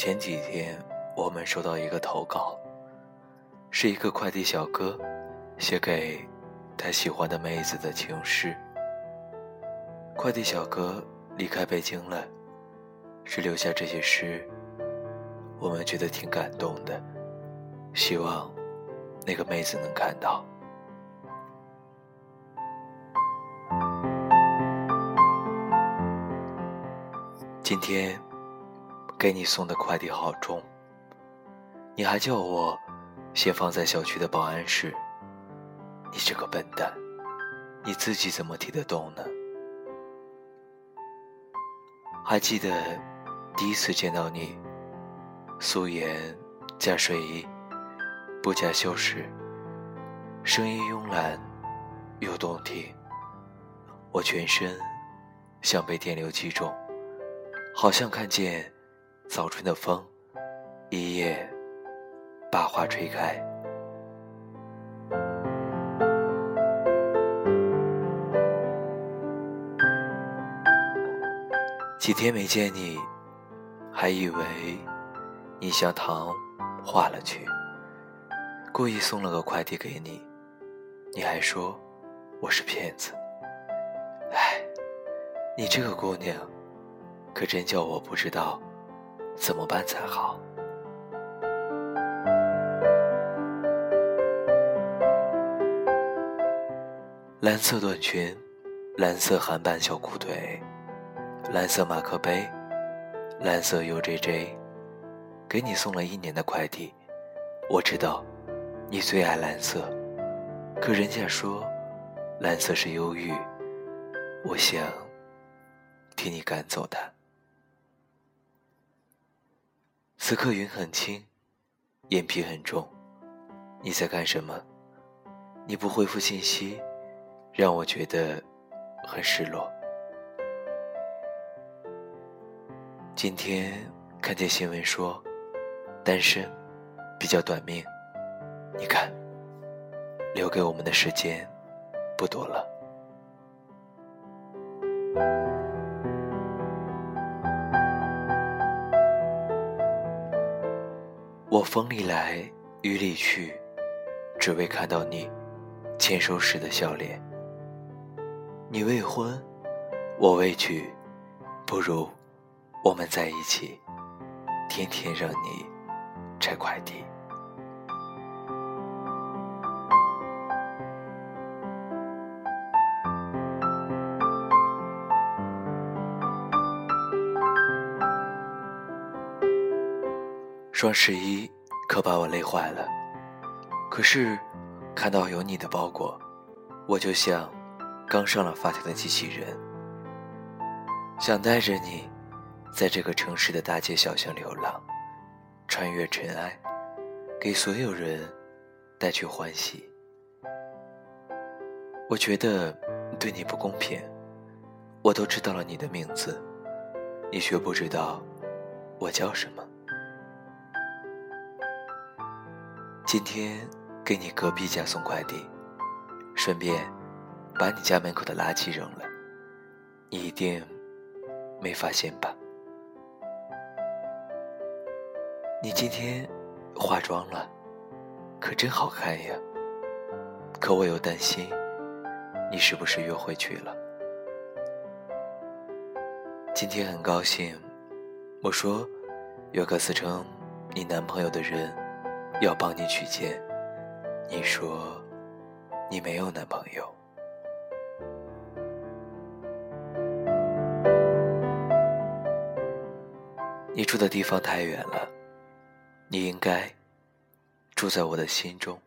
前几天我们收到一个投稿，是一个快递小哥写给他喜欢的妹子的情诗。快递小哥离开北京了，只留下这些诗，我们觉得挺感动的，希望那个妹子能看到。今天给你送的快递好重，你还叫我先放在小区的保安室。你这个笨蛋，你自己怎么提得动呢？还记得第一次见到你，素颜加睡衣，不加修饰，声音慵懒又动听，我全身像被电流击中。好像看见早春的风，一夜把花吹开。几天没见你，还以为你像糖化了去，故意送了个快递给你，你还说我是骗子。唉，你这个姑娘。可真叫我不知道怎么办才好。蓝色短裙，蓝色韩版小裤腿，蓝色马克杯，蓝色 UJJ，给你送了一年的快递。我知道你最爱蓝色，可人家说蓝色是忧郁，我想替你赶走它。此刻云很轻，眼皮很重，你在干什么？你不回复信息，让我觉得很失落。今天看见新闻说，单身比较短命，你看，留给我们的时间不多了。我风里来，雨里去，只为看到你牵手时的笑脸。你未婚，我未娶，不如我们在一起，天天让你拆快递。双十一可把我累坏了，可是看到有你的包裹，我就像刚上了发条的机器人，想带着你，在这个城市的大街小巷流浪，穿越尘埃，给所有人带去欢喜。我觉得对你不公平，我都知道了你的名字，你却不知道我叫什么。今天给你隔壁家送快递，顺便把你家门口的垃圾扔了，你一定没发现吧？你今天化妆了，可真好看呀！可我又担心，你是不是约会去了？今天很高兴，我说有个自称你男朋友的人。要帮你取件，你说你没有男朋友。你住的地方太远了，你应该住在我的心中。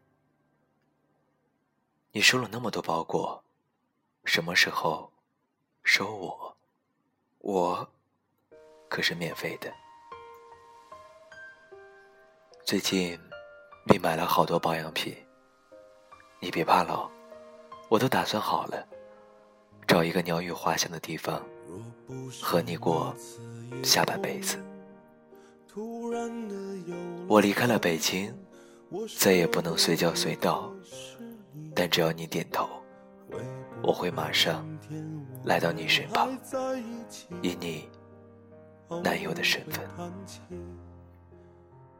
你收了那么多包裹，什么时候收我？我可是免费的。最近。你买了好多保养品，你别怕老，我都打算好了，找一个鸟语花香的地方，和你过下半辈子。我离开了北京，再也不能随叫随到，但只要你点头，我会马上来到你身旁，以你男友的身份。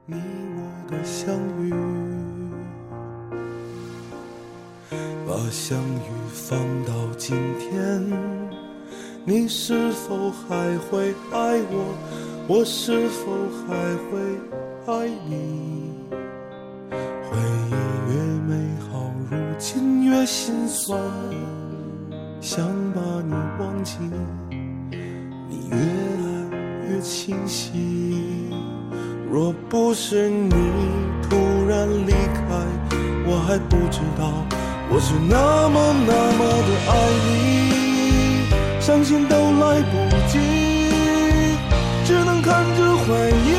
你我的相遇，把相遇放到今天，你是否还会爱我？我是否还会爱你？回忆越美好，如今越心酸，想把你忘记，你越来越清晰。若不是你突然离开，我还不知道我是那么那么的爱你，伤心都来不及，只能看着回忆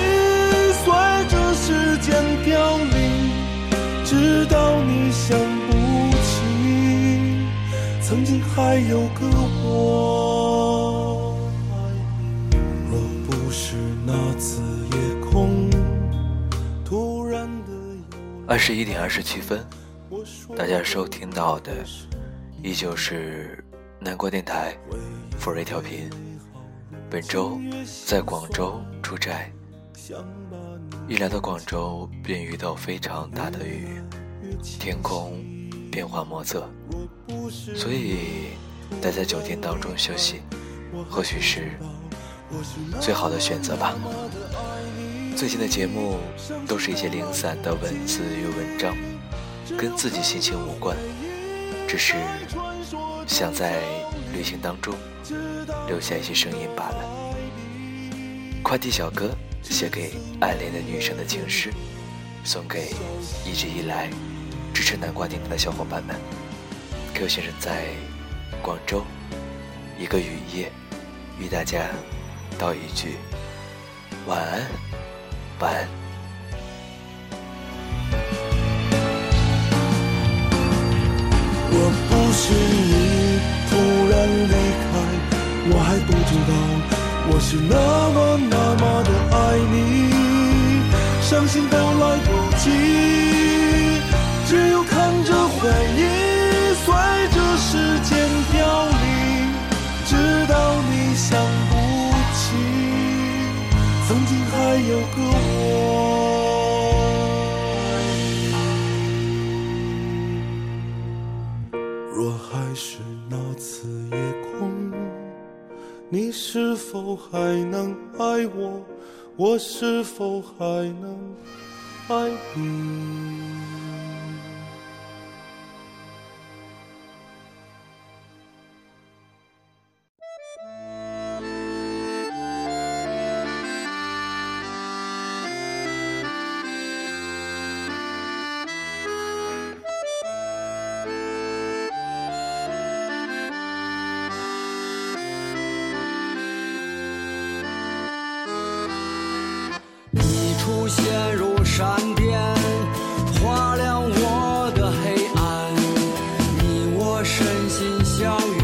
随着时间凋零，直到你想不起，曾经还有个我。二十一点二十七分，大家收听到的依旧是南国电台富瑞调频。本周在广州出差，一来到广州便遇到非常大的雨，天空变幻莫测，所以待在酒店当中休息，或许是最好的选择吧。最近的节目都是一些零散的文字与文章，跟自己心情无关，只是想在旅行当中留下一些声音罢了。快递小哥写给暗恋的女生的情诗，送给一直以来支持南瓜电台的小伙伴们。Q 先生在广州一个雨夜，与大家道一句晚安，晚安。若不是你突然离开，我还不知道我是那么那么的爱你，伤心都来不及，只有看着回忆曾经还有个我。若还是那次夜空，你是否还能爱我？我是否还能爱？你相遇，